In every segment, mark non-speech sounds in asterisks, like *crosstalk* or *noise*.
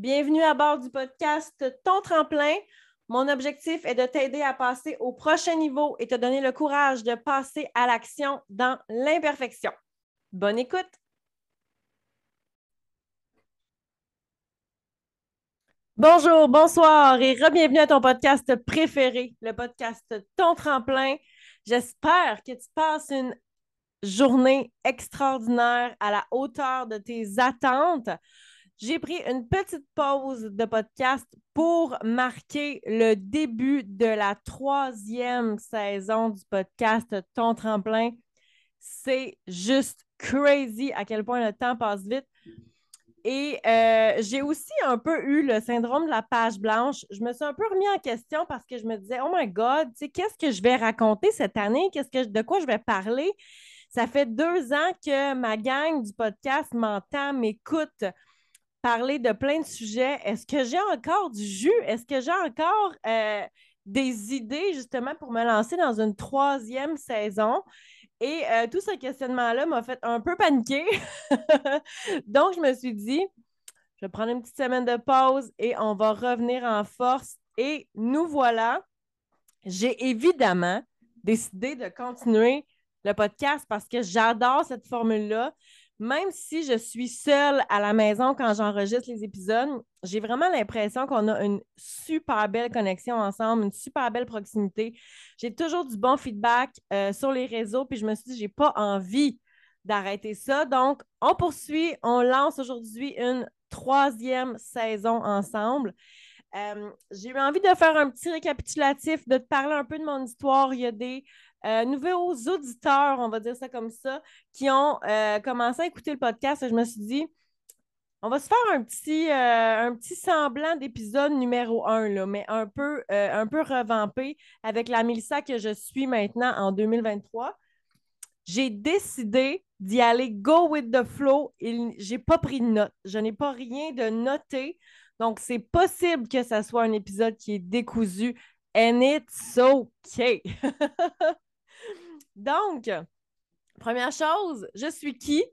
Bienvenue à bord du podcast Ton tremplin. Mon objectif est de t'aider à passer au prochain niveau et te donner le courage de passer à l'action dans l'imperfection. Bonne écoute! Bonjour, bonsoir et re-bienvenue à ton podcast préféré, le podcast Ton tremplin. J'espère que tu passes une journée extraordinaire à la hauteur de tes attentes. J'ai pris une petite pause de podcast pour marquer le début de la troisième saison du podcast Ton tremplin. C'est juste crazy à quel point le temps passe vite. Et euh, j'ai aussi un peu eu le syndrome de la page blanche. Je me suis un peu remis en question parce que je me disais, oh my God, qu'est-ce que je vais raconter cette année? Qu'est-ce que, de quoi je vais parler? Ça fait deux ans que ma gang du podcast m'entend, m'écoute parler de plein de sujets. Est-ce que j'ai encore du jus? Est-ce que j'ai encore euh, des idées justement pour me lancer dans une troisième saison? Et euh, tout ce questionnement-là m'a fait un peu paniquer. *laughs* Donc, je me suis dit, je vais prendre une petite semaine de pause et on va revenir en force. Et nous voilà. J'ai évidemment décidé de continuer le podcast parce que j'adore cette formule-là même si je suis seule à la maison quand j'enregistre les épisodes, j'ai vraiment l'impression qu'on a une super belle connexion ensemble, une super belle proximité. J'ai toujours du bon feedback euh, sur les réseaux, puis je me suis dit, j'ai pas envie d'arrêter ça. Donc, on poursuit, on lance aujourd'hui une troisième saison ensemble. Euh, j'ai eu envie de faire un petit récapitulatif, de te parler un peu de mon histoire. Il y a des euh, nouveaux auditeurs, on va dire ça comme ça, qui ont euh, commencé à écouter le podcast. je me suis dit, on va se faire un petit, euh, un petit semblant d'épisode numéro un, là, mais un peu, un peu revampé avec la Mélissa que je suis maintenant en 2023. J'ai décidé d'y aller go with the flow et j'ai pas pris de notes. Je n'ai pas rien de noté. Donc, c'est possible que ce soit un épisode qui est décousu. And it's okay. *laughs* Donc, première chose, je suis qui?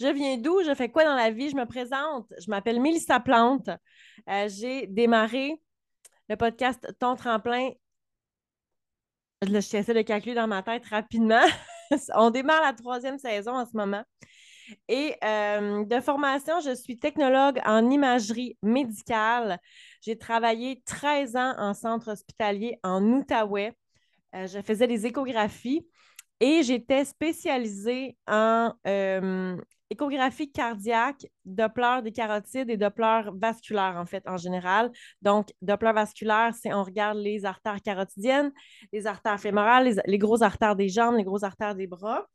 Je viens d'où? Je fais quoi dans la vie? Je me présente. Je m'appelle Mélissa Plante. Euh, j'ai démarré le podcast Ton Tremplin. Je essaie de calculer dans ma tête rapidement. *laughs* On démarre la troisième saison en ce moment. Et euh, de formation, je suis technologue en imagerie médicale. J'ai travaillé 13 ans en centre hospitalier en Outaouais. Euh, je faisais des échographies. Et j'étais spécialisée en euh, échographie cardiaque, Doppler des carotides et Doppler vasculaire, en fait, en général. Donc, Doppler vasculaire, c'est on regarde les artères carotidiennes, les artères fémorales, les, grosses artères des jambes, les grosses artères des bras.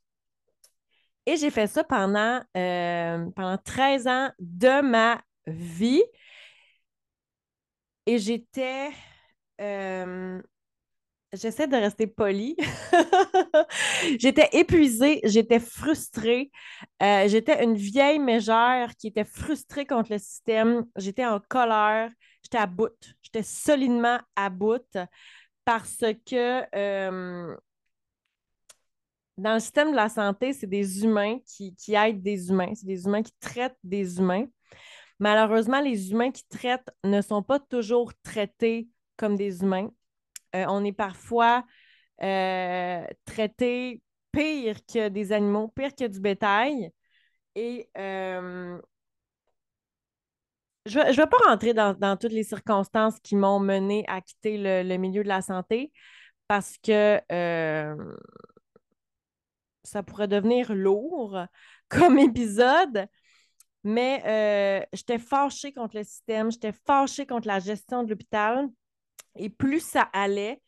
Et j'ai fait ça pendant, euh, pendant 13 ans de ma vie. Et j'étais euh, J'essaie de rester polie. *laughs* j'étais épuisée, j'étais frustrée. Euh, j'étais une vieille mégère qui était frustrée contre le système. J'étais en colère. J'étais à bout. J'étais solidement à bout parce que euh, dans le système de la santé, c'est des humains qui, qui aident des humains. C'est des humains qui traitent des humains. Malheureusement, les humains qui traitent ne sont pas toujours traités comme des humains euh, on est parfois euh, traité pire que des animaux, pire que du bétail. Et euh, je ne vais pas rentrer dans, toutes les circonstances qui m'ont mené à quitter le, milieu de la santé parce que ça pourrait devenir lourd *laughs* comme épisode. Mais j'étais fâchée contre le système, j'étais fâchée contre la gestion de l'hôpital. Et plus ça allait,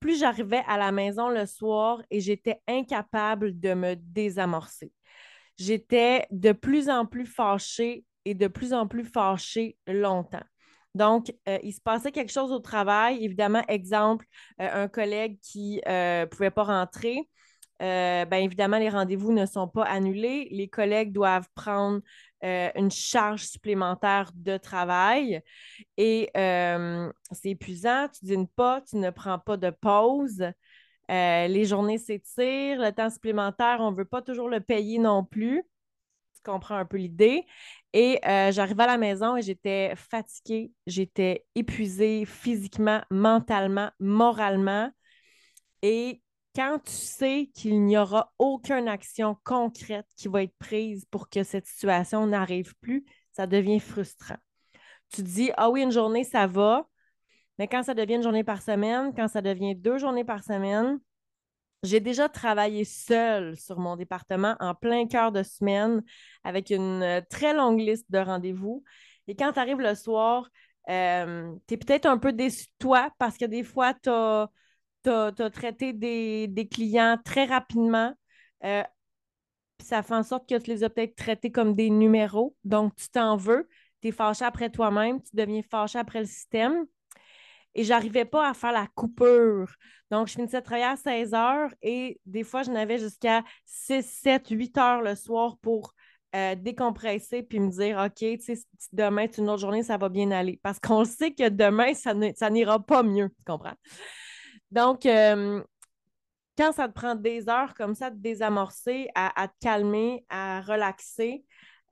plus j'arrivais à la maison le soir et j'étais incapable de me désamorcer. J'étais de plus en plus fâchée et de plus en plus fâchée longtemps. Donc, euh, il se passait quelque chose au travail. Évidemment, exemple, euh, un collègue qui ne euh, pouvait pas rentrer. Bien évidemment, les rendez-vous ne sont pas annulés. Les collègues doivent prendre euh, une charge supplémentaire de travail. Et euh, c'est épuisant, tu dînes pas, tu ne prends pas de pause. Euh, les journées s'étirent, le temps supplémentaire, on ne veut pas toujours le payer non plus. Tu comprends un peu l'idée. Et euh, j'arrivais à la maison et j'étais fatiguée, j'étais épuisée physiquement, mentalement, moralement. Et quand tu sais qu'il n'y aura aucune action concrète qui va être prise pour que cette situation n'arrive plus, ça devient frustrant. Tu dis, ah oui, une journée, ça va, mais quand ça devient une journée par semaine, quand ça devient deux journées par semaine, j'ai déjà travaillé seule sur mon département en plein cœur de semaine avec une euh, très longue liste de rendez-vous. Et quand tu arrives le soir, euh, tu es peut-être un peu déçu de toi parce que des fois, tu as, traité des, clients très rapidement. Euh, ça fait en sorte que tu les as peut-être traités comme des numéros. Donc, tu t'en veux, tu es fâché après toi-même, tu deviens fâché après le système et j'arrivais pas à faire la coupure. Donc, je finissais de travailler à 16 heures et des fois, je n'avais jusqu'à 6, 7, 8 heures le soir pour euh, décompresser puis me dire, OK, tu demain, c'est une autre journée, ça va bien aller. Parce qu'on sait que demain, ça, n'ira pas mieux, tu comprends? Donc, euh, quand ça te prend des heures comme ça de désamorcer, à, te calmer, à relaxer,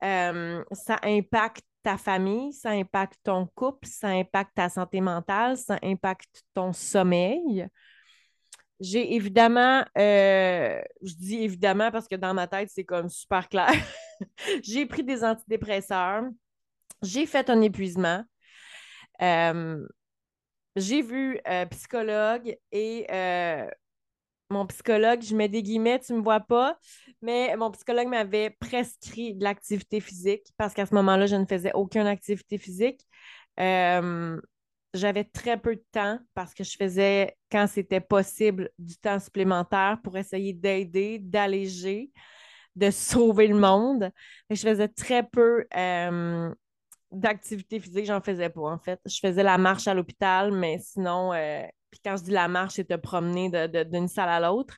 euh, ça impacte ta famille, ça impacte ton couple, ça impacte ta santé mentale, ça impacte ton sommeil. J'ai évidemment, euh, je dis évidemment parce que dans ma tête, c'est comme super clair. *laughs* j'ai pris des antidépresseurs, j'ai fait un épuisement, j'ai vu un psychologue et euh, mon psychologue, je mets des guillemets, tu ne me vois pas, mais mon psychologue m'avait prescrit de l'activité physique parce qu'à ce moment-là, je ne faisais aucune activité physique. Euh, j'avais très peu de temps parce que je faisais, quand c'était possible, du temps supplémentaire pour essayer d'aider, d'alléger, de sauver le monde. je faisais très peu euh, d'activité physique, j'en faisais pas en fait. Je faisais la marche à l'hôpital, mais sinon, euh, puis quand je dis la marche, c'est te promener d'une salle à l'autre.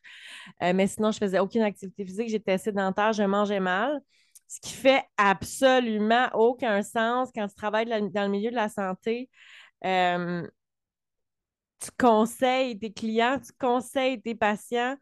Euh, mais sinon, je faisais aucune activité physique. J'étais sédentaire, je mangeais mal. Ce qui fait absolument aucun sens quand tu travailles dans le milieu de la santé. Euh, tu conseilles tes clients, tu conseilles tes patients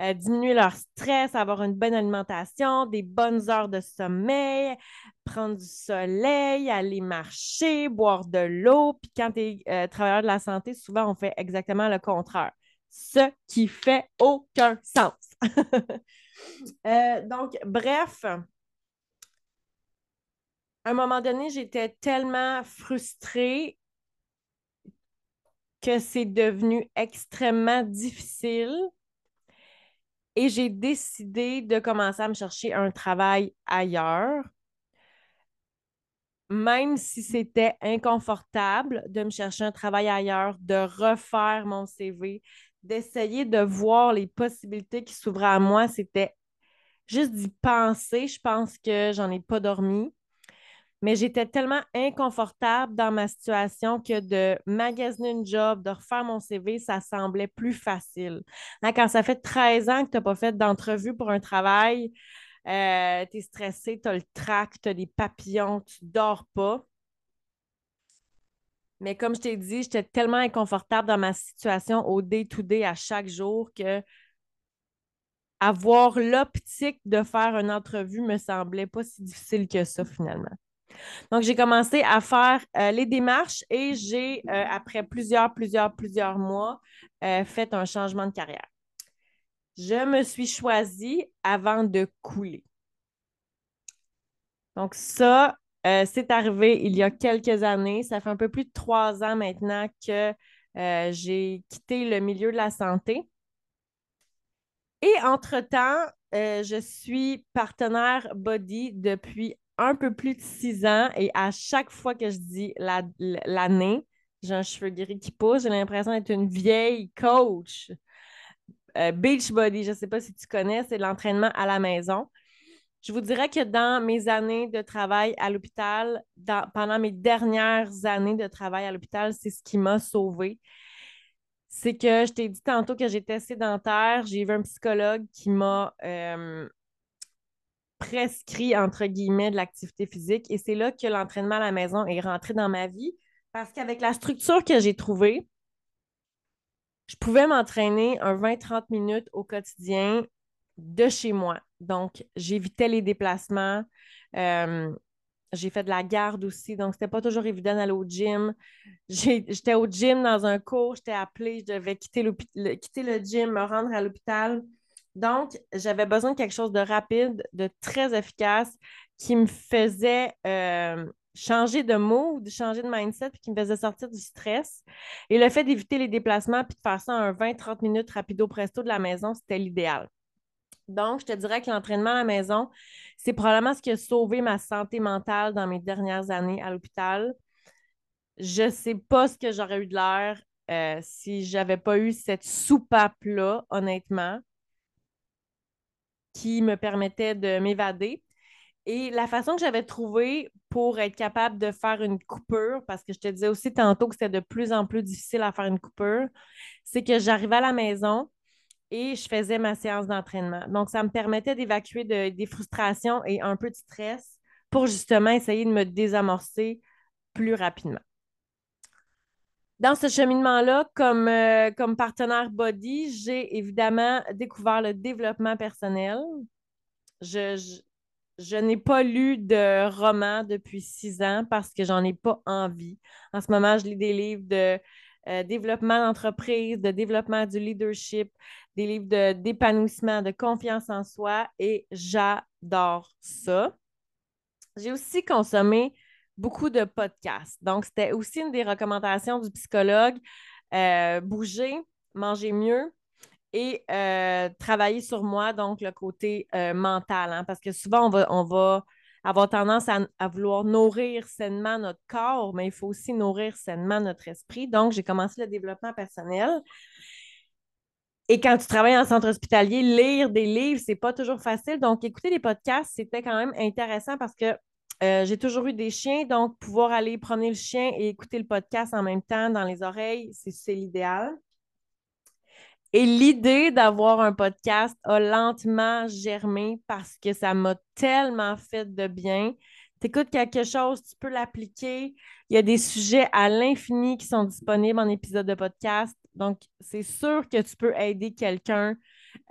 euh, diminuer leur stress, avoir une bonne alimentation, des bonnes heures de sommeil, prendre du soleil, aller marcher, boire de l'eau. Puis quand tu es euh, travailleur de la santé, souvent on fait exactement le contraire. Ce qui fait aucun sens. *laughs* Euh, donc, bref, à un moment donné, j'étais tellement frustrée que c'est devenu extrêmement difficile et j'ai décidé de commencer à me chercher un travail ailleurs, même si c'était inconfortable de me chercher un travail ailleurs, de refaire mon CV, d'essayer de voir les possibilités qui s'ouvraient à moi. C'était juste d'y penser. Je pense que j'en ai pas dormi mais j'étais tellement inconfortable dans ma situation que de magasiner une job, de refaire mon CV, ça semblait plus facile. quand ça fait 13 ans que tu n'as pas fait d'entrevue pour un travail, euh, tu es stressé, tu as le trac, tu as des papillons, tu dors pas. Mais comme je t'ai dit, j'étais tellement inconfortable dans ma situation au day-to-day à chaque jour que avoir l'optique de faire une entrevue me semblait pas si difficile que ça finalement. Donc, j'ai commencé à faire euh, les démarches et j'ai, euh, après plusieurs, plusieurs, plusieurs mois, euh, fait un changement de carrière. Je me suis choisie avant de couler. Donc, ça, c'est arrivé il y a quelques années. Ça fait un peu plus de trois ans maintenant que j'ai quitté le milieu de la santé. Et entre-temps, je suis partenaire body depuis un peu plus de six ans et à chaque fois que je dis l'année, j'ai un cheveu gris qui pousse, j'ai l'impression d'être une vieille coach. Euh, Beachbody, je ne sais pas si tu connais, c'est l'entraînement à la maison. Je vous dirais que dans mes années de travail à l'hôpital, pendant mes dernières années de travail à l'hôpital, c'est ce qui m'a sauvée. C'est que je t'ai dit tantôt que j'étais sédentaire. J'ai vu un psychologue qui m'a euh, prescrit, entre guillemets, de l'activité physique. Et c'est là que l'entraînement à la maison est rentré dans ma vie parce qu'avec la structure que j'ai trouvée, je pouvais m'entraîner un 20-30 minutes au quotidien de chez moi. Donc, j'évitais les déplacements. Euh, j'ai fait de la garde aussi, donc c'était pas toujours évident d'aller au gym. J'étais au gym dans un cours, j'étais appelée, je devais quitter quitter le gym, me rendre à l'hôpital. Donc, j'avais besoin de quelque chose de rapide, de très efficace, qui me faisait euh, changer de mood, changer de mindset, puis qui me faisait sortir du stress. Et le fait d'éviter les déplacements, puis de faire ça en 20-30 minutes rapido presto de la maison, c'était l'idéal. Donc, je te dirais que l'entraînement à la maison, c'est probablement ce qui a sauvé ma santé mentale dans mes dernières années à l'hôpital. Je ne sais pas ce que j'aurais eu de l'air euh, si je n'avais pas eu cette soupape-là, honnêtement, qui me permettait de m'évader. Et la façon que j'avais trouvée pour être capable de faire une coupure, parce que je te disais aussi tantôt que c'était de plus en plus difficile à faire une coupure, c'est que j'arrivais à la maison, et je faisais ma séance d'entraînement. Donc, ça me permettait d'évacuer des frustrations et un peu de stress pour justement essayer de me désamorcer plus rapidement. Dans ce cheminement-là, comme, euh, comme partenaire body, j'ai évidemment découvert le développement personnel. Je, je, n'ai pas lu de roman depuis six ans parce que j'en ai pas envie. En ce moment, je lis des livres de euh, développement d'entreprise, de développement du leadership, des livres d'épanouissement, de, confiance en soi et j'adore ça. J'ai aussi consommé beaucoup de podcasts. Donc, c'était aussi une des recommandations du psychologue. Euh, bouger, manger mieux et euh, travailler sur moi, donc le côté euh, mental. Hein, parce que souvent, on va, avoir tendance à, vouloir nourrir sainement notre corps, mais il faut aussi nourrir sainement notre esprit. Donc, j'ai commencé le développement personnel. Et quand tu travailles en centre hospitalier, lire des livres, c'est pas toujours facile. Donc, écouter des podcasts, c'était quand même intéressant parce que euh, j'ai toujours eu des chiens, donc pouvoir aller promener le chien et écouter le podcast en même temps dans les oreilles, c'est l'idéal. Et l'idée d'avoir un podcast a lentement germé parce que ça m'a tellement fait de bien. Tu écoutes quelque chose, tu peux l'appliquer. Il y a des sujets à l'infini qui sont disponibles en épisode de podcast. Donc, c'est sûr que tu peux aider quelqu'un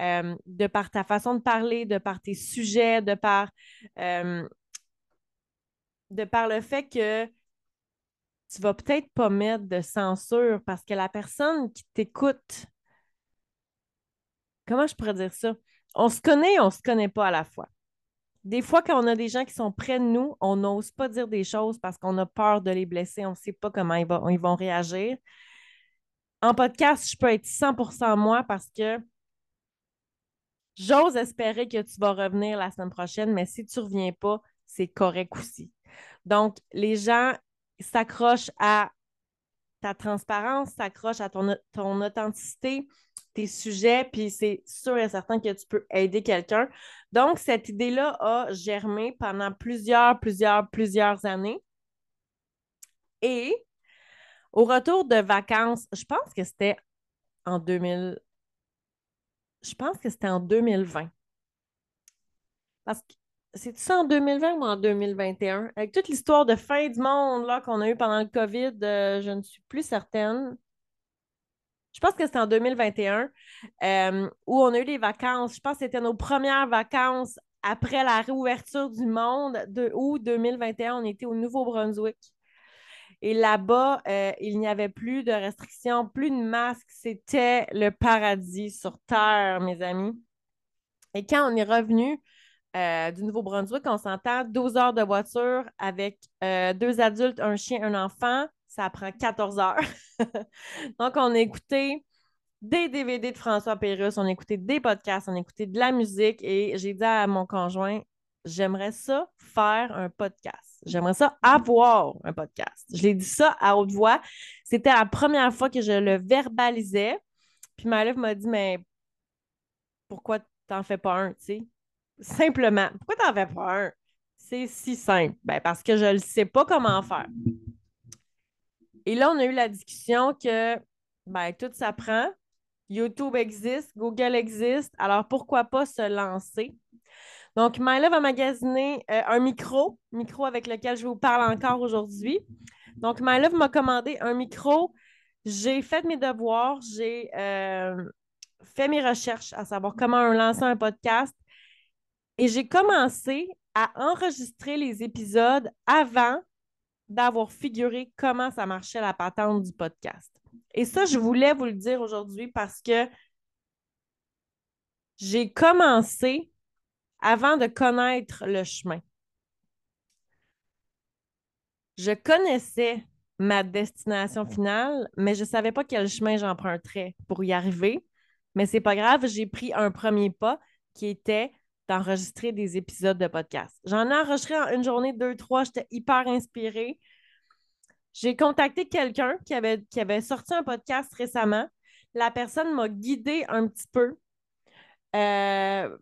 euh, de par ta façon de parler, de par tes sujets, de par, euh, de par le fait que tu vas peut-être pas mettre de censure parce que la personne qui t'écoute, comment je pourrais dire ça? On se connaît, on se connaît pas à la fois. Des fois, quand on a des gens qui sont près de nous, on n'ose pas dire des choses parce qu'on a peur de les blesser, on ne sait pas comment ils vont réagir en podcast, je peux être 100% moi parce que j'ose espérer que tu vas revenir la semaine prochaine, mais si tu ne reviens pas, c'est correct aussi. Donc, les gens s'accrochent à ta transparence, s'accrochent à ton, ton authenticité, tes sujets, puis c'est sûr et certain que tu peux aider quelqu'un. Donc, cette idée-là a germé pendant plusieurs, plusieurs, plusieurs années. Et au retour de vacances, je pense que c'était en 2000. Je pense que c'était en 2020. Parce que c'est ça en 2020 ou en 2021? Avec toute l'histoire de fin du monde là, qu'on a eu pendant le COVID, euh, je ne suis plus certaine. Je pense que c'était en 2021 euh, où on a eu des vacances. Je pense que c'était nos premières vacances après la réouverture du monde de août 2021. On était au Nouveau-Brunswick. Et là-bas, euh, il n'y avait plus de restrictions, plus de masques. C'était le paradis sur Terre, mes amis. Et quand on est revenu euh, du Nouveau-Brunswick, on s'entend 12 heures de voiture avec euh, deux adultes, un chien, un enfant. Ça prend 14 heures. *laughs* Donc, on a écouté des DVD de François Pérusse, on a écouté des podcasts, on a écouté de la musique et j'ai dit à mon conjoint, j'aimerais ça faire un podcast. J'aimerais ça avoir un podcast. Je l'ai dit ça à haute voix. C'était la première fois que je le verbalisais. Puis ma lèvre m'a dit, mais pourquoi t'en fais pas un, tu sais? Simplement, pourquoi t'en fais pas un? C'est si simple. Ben, parce que je ne sais pas comment faire. Et là, on a eu la discussion que ben, tout s'apprend. YouTube existe, Google existe, alors pourquoi pas se lancer? Donc, Myla va magasiner euh, un micro, micro avec lequel je vous parle encore aujourd'hui. Donc, Myla m'a commandé un micro. J'ai fait mes devoirs, j'ai euh, fait mes recherches à savoir comment lancer un podcast. Et j'ai commencé à enregistrer les épisodes avant d'avoir figuré comment ça marchait la patente du podcast. Et ça, je voulais vous le dire aujourd'hui parce que j'ai commencé avant de connaître le chemin. Je connaissais ma destination finale, mais je ne savais pas quel chemin j'emprunterais pour y arriver. Mais c'est pas grave, j'ai pris un premier pas qui était d'enregistrer des épisodes de podcast. J'en ai enregistré en une journée, deux, trois, j'étais hyper inspirée. J'ai contacté quelqu'un qui avait, qui avait sorti un podcast récemment. La personne m'a guidée un petit peu. Euh,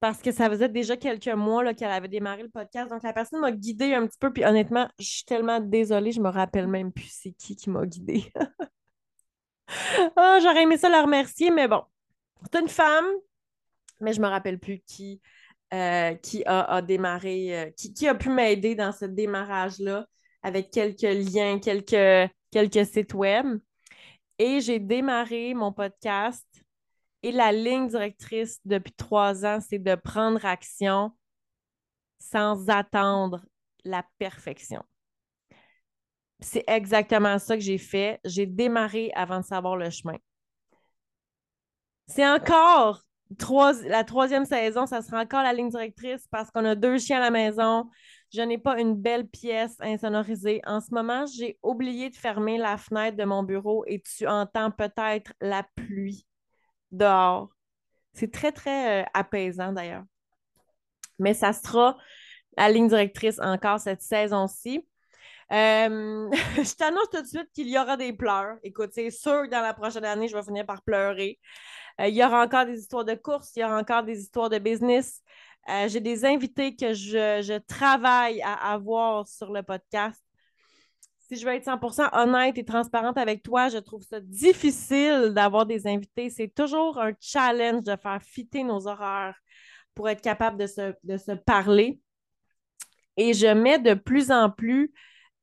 parce que ça faisait déjà quelques mois qu'elle avait démarré le podcast. Donc, la personne m'a guidée un petit peu. Puis honnêtement, je suis tellement désolée, je me rappelle même plus c'est qui qui m'a guidée. oh, *laughs* j'aurais aimé ça la remercier, mais bon. C'est une femme, mais je me rappelle plus qui, euh, qui a, démarré, euh, qui, qui, a pu m'aider dans ce démarrage-là avec quelques liens, quelques, quelques sites web. Et j'ai démarré mon podcast et la ligne directrice depuis trois ans, c'est de prendre action sans attendre la perfection. C'est exactement ça que j'ai fait. J'ai démarré avant de savoir le chemin. C'est encore la troisième saison, ça sera encore la ligne directrice parce qu'on a deux chiens à la maison. Je n'ai pas une belle pièce insonorisée. En ce moment, j'ai oublié de fermer la fenêtre de mon bureau et tu entends peut-être la pluie dehors. C'est très, très euh, apaisant d'ailleurs. Mais ça sera la ligne directrice encore cette saison-ci. Euh, *laughs* je t'annonce tout de suite qu'il y aura des pleurs. Écoute, c'est sûr que dans la prochaine année, je vais finir par pleurer. Euh, il y aura encore des histoires de course, il y aura encore des histoires de business. J'ai des invités que je, je, travaille à avoir sur le podcast si je veux être 100% honnête et transparente avec toi, je trouve ça difficile d'avoir des invités. C'est toujours un challenge de faire fitter nos horaires pour être capable de se, parler. Et je mets de plus en plus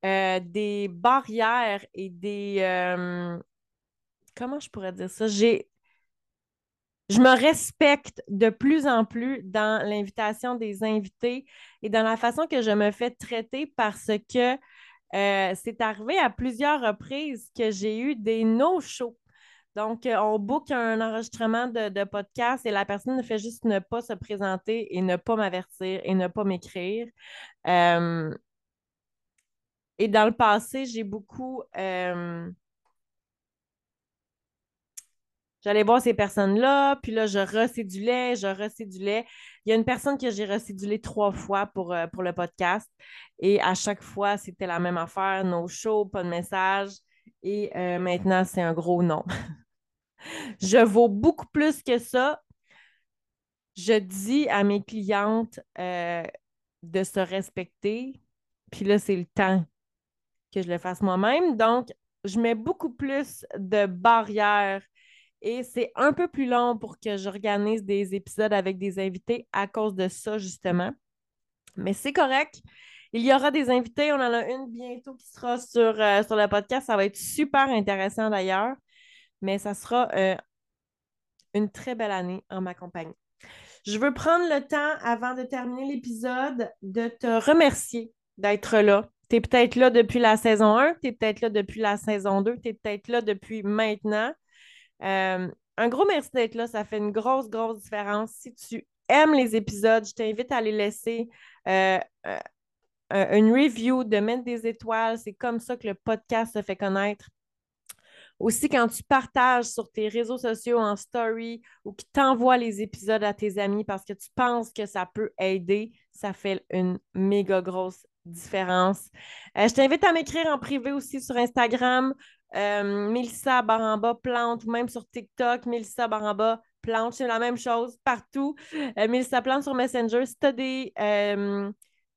euh, des barrières et des... Euh, comment je pourrais dire ça? J'ai... Je me respecte de plus en plus dans l'invitation des invités et dans la façon que je me fais traiter parce que euh, c'est arrivé à plusieurs reprises que j'ai eu des no-shows. Donc, euh, on book un enregistrement de, podcast et la personne ne fait juste ne pas se présenter et ne pas m'avertir et ne pas m'écrire. Euh, et dans le passé, j'ai beaucoup J'allais voir ces personnes-là, puis là, je recédulais, je recédulais. Il y a une personne que j'ai recédulée trois fois pour, euh, pour le podcast. Et à chaque fois, c'était la même affaire, no show, pas de message. Et euh, maintenant, c'est un gros non. *laughs* je vaux beaucoup plus que ça. Je dis à mes clientes euh, de se respecter. Puis là, c'est le temps que je le fasse moi-même. Donc, je mets beaucoup plus de barrières et c'est un peu plus long pour que j'organise des épisodes avec des invités à cause de ça, justement. Mais c'est correct. Il y aura des invités. On en a une bientôt qui sera sur, euh, le podcast. Ça va être super intéressant d'ailleurs. Mais ça sera euh, une très belle année en ma compagnie. Je veux prendre le temps, avant de terminer l'épisode, de te remercier d'être là. Tu es peut-être là depuis la saison 1, tu es peut-être là depuis la saison 2, tu es peut-être là depuis maintenant. Euh, un gros merci d'être là. Ça fait une grosse, grosse différence. Si tu aimes les épisodes, je t'invite à les laisser euh, euh, une review, de mettre des étoiles. C'est comme ça que le podcast se fait connaître. Aussi, quand tu partages sur tes réseaux sociaux en story ou que tu envoies les épisodes à tes amis parce que tu penses que ça peut aider, ça fait une méga grosse différence. je t'invite à m'écrire en privé aussi sur Instagram euh, Baramba Plante, même sur TikTok, Mélissa Baramba Plante, c'est la même chose partout. Euh, Plante sur Messenger. Si tu as des, euh,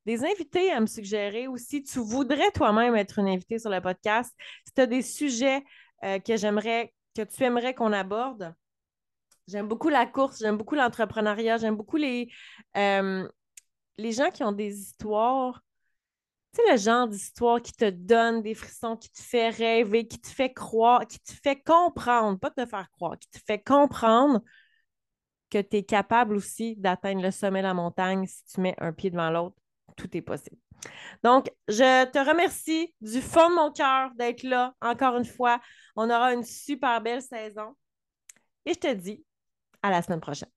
des invités à me suggérer ou si tu voudrais toi-même être une invitée sur le podcast, si tu as des sujets euh, que j'aimerais, que tu aimerais qu'on aborde, J'aime beaucoup la course, j'aime beaucoup l'entrepreneuriat, j'aime beaucoup les, les gens qui ont des histoires tu sais, le genre d'histoire qui te donne des frissons, qui te fait rêver, qui te fait croire, qui te fait comprendre, pas te faire croire, qui te fait comprendre que tu es capable aussi d'atteindre le sommet de la montagne si tu mets un pied devant l'autre. Tout est possible. Donc, je te remercie du fond de mon cœur d'être là encore une fois. On aura une super belle saison. Et je te dis à la semaine prochaine.